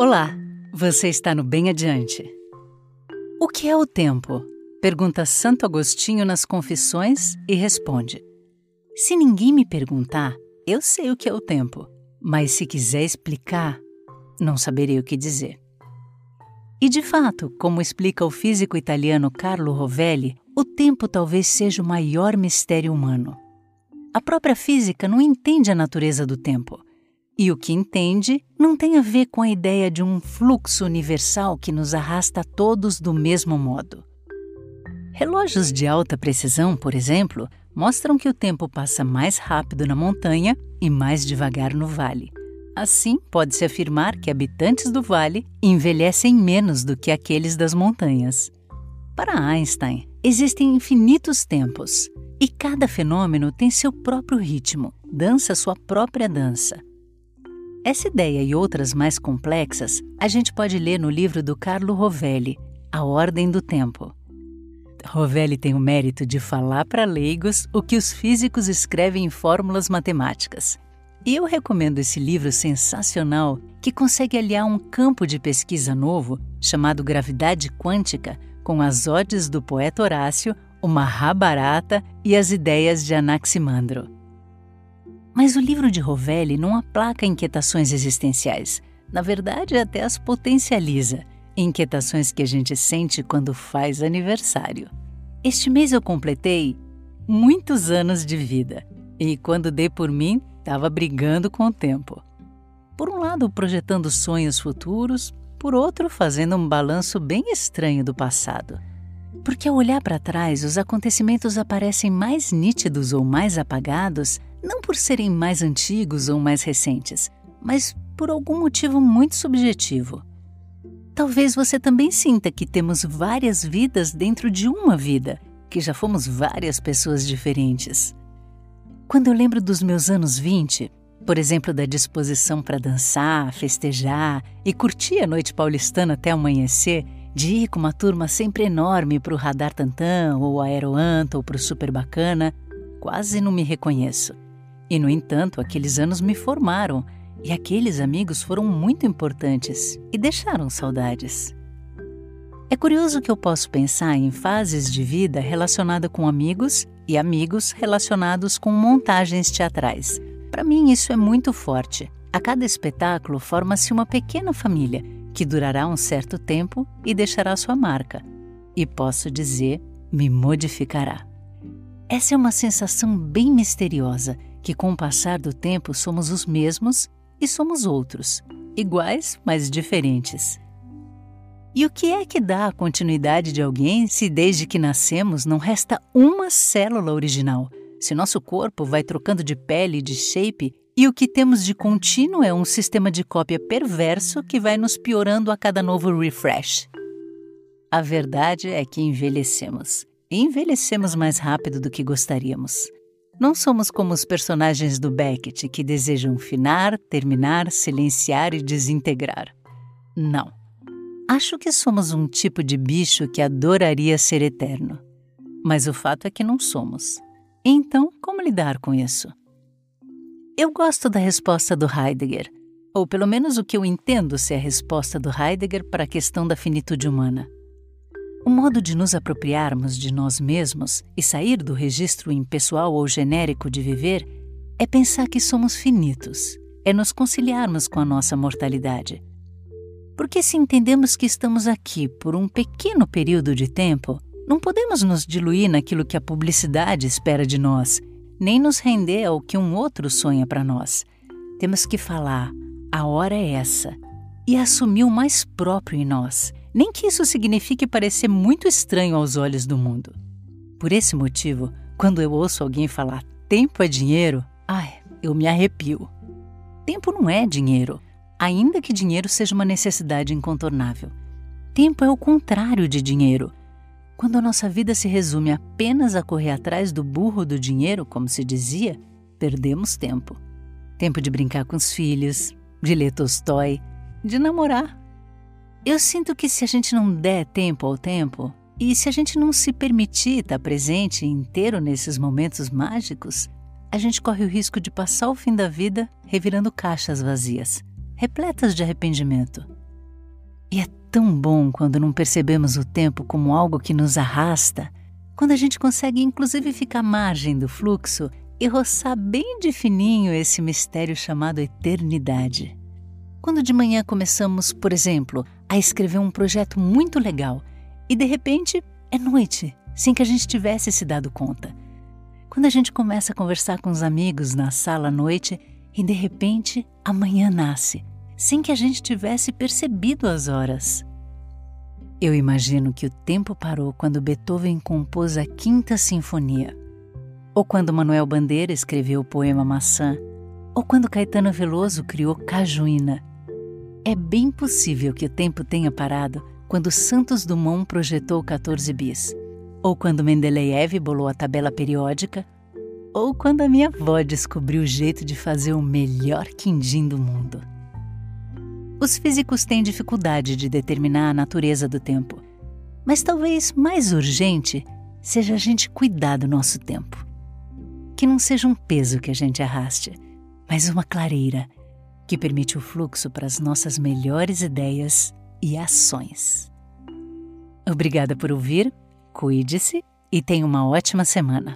Olá, você está no Bem Adiante. O que é o tempo? Pergunta Santo Agostinho nas Confissões e responde: Se ninguém me perguntar, eu sei o que é o tempo, mas se quiser explicar, não saberei o que dizer. E de fato, como explica o físico italiano Carlo Rovelli, o tempo talvez seja o maior mistério humano. A própria física não entende a natureza do tempo e o que entende não tem a ver com a ideia de um fluxo universal que nos arrasta todos do mesmo modo. Relógios de alta precisão, por exemplo, mostram que o tempo passa mais rápido na montanha e mais devagar no vale. Assim, pode-se afirmar que habitantes do vale envelhecem menos do que aqueles das montanhas. Para Einstein, existem infinitos tempos e cada fenômeno tem seu próprio ritmo, dança sua própria dança. Essa ideia e outras mais complexas a gente pode ler no livro do Carlo Rovelli, A Ordem do Tempo. Rovelli tem o mérito de falar para leigos o que os físicos escrevem em fórmulas matemáticas. E eu recomendo esse livro sensacional que consegue aliar um campo de pesquisa novo chamado gravidade quântica com as odes do poeta Horácio, o Mahabharata e as ideias de Anaximandro. Mas o livro de Rovelli não aplaca inquietações existenciais. Na verdade, até as potencializa. Inquietações que a gente sente quando faz aniversário. Este mês eu completei muitos anos de vida. E quando dei por mim, estava brigando com o tempo. Por um lado, projetando sonhos futuros, por outro, fazendo um balanço bem estranho do passado. Porque ao olhar para trás, os acontecimentos aparecem mais nítidos ou mais apagados não por serem mais antigos ou mais recentes, mas por algum motivo muito subjetivo. Talvez você também sinta que temos várias vidas dentro de uma vida, que já fomos várias pessoas diferentes. Quando eu lembro dos meus anos 20, por exemplo, da disposição para dançar, festejar e curtir a noite paulistana até amanhecer, de ir com uma turma sempre enorme para o Radar Tantã ou Aeroanta ou para o Super Bacana, quase não me reconheço. E, no entanto, aqueles anos me formaram e aqueles amigos foram muito importantes e deixaram saudades. É curioso que eu posso pensar em fases de vida relacionadas com amigos e amigos relacionados com montagens teatrais. Para mim, isso é muito forte. A cada espetáculo forma-se uma pequena família que durará um certo tempo e deixará sua marca. E posso dizer, me modificará. Essa é uma sensação bem misteriosa que com o passar do tempo somos os mesmos e somos outros, iguais, mas diferentes. E o que é que dá a continuidade de alguém se desde que nascemos não resta uma célula original? Se nosso corpo vai trocando de pele e de shape e o que temos de contínuo é um sistema de cópia perverso que vai nos piorando a cada novo refresh. A verdade é que envelhecemos. E envelhecemos mais rápido do que gostaríamos. Não somos como os personagens do Beckett que desejam finar, terminar, silenciar e desintegrar. Não. Acho que somos um tipo de bicho que adoraria ser eterno. Mas o fato é que não somos. Então, como lidar com isso? Eu gosto da resposta do Heidegger, ou pelo menos o que eu entendo ser a resposta do Heidegger para a questão da finitude humana. O modo de nos apropriarmos de nós mesmos e sair do registro impessoal ou genérico de viver é pensar que somos finitos, é nos conciliarmos com a nossa mortalidade. Porque se entendemos que estamos aqui por um pequeno período de tempo, não podemos nos diluir naquilo que a publicidade espera de nós, nem nos render ao que um outro sonha para nós. Temos que falar: a hora é essa, e assumir o mais próprio em nós nem que isso signifique parecer muito estranho aos olhos do mundo. Por esse motivo, quando eu ouço alguém falar tempo é dinheiro, ai, eu me arrepio. Tempo não é dinheiro, ainda que dinheiro seja uma necessidade incontornável. Tempo é o contrário de dinheiro. Quando a nossa vida se resume apenas a correr atrás do burro do dinheiro, como se dizia, perdemos tempo. Tempo de brincar com os filhos, de ler Tolstói, de namorar, eu sinto que se a gente não der tempo ao tempo, e se a gente não se permitir estar presente inteiro nesses momentos mágicos, a gente corre o risco de passar o fim da vida revirando caixas vazias, repletas de arrependimento. E é tão bom quando não percebemos o tempo como algo que nos arrasta, quando a gente consegue inclusive ficar à margem do fluxo e roçar bem de fininho esse mistério chamado eternidade. Quando de manhã começamos, por exemplo, a escrever um projeto muito legal e de repente é noite, sem que a gente tivesse se dado conta. Quando a gente começa a conversar com os amigos na sala à noite e de repente amanhã nasce, sem que a gente tivesse percebido as horas. Eu imagino que o tempo parou quando Beethoven compôs a Quinta Sinfonia, ou quando Manuel Bandeira escreveu o poema Maçã, ou quando Caetano Veloso criou Cajuína. É bem possível que o tempo tenha parado quando Santos Dumont projetou 14 bis, ou quando Mendeleev bolou a tabela periódica, ou quando a minha avó descobriu o jeito de fazer o melhor quindim do mundo. Os físicos têm dificuldade de determinar a natureza do tempo, mas talvez mais urgente seja a gente cuidar do nosso tempo. Que não seja um peso que a gente arraste, mas uma clareira que permite o fluxo para as nossas melhores ideias e ações. Obrigada por ouvir, cuide-se e tenha uma ótima semana.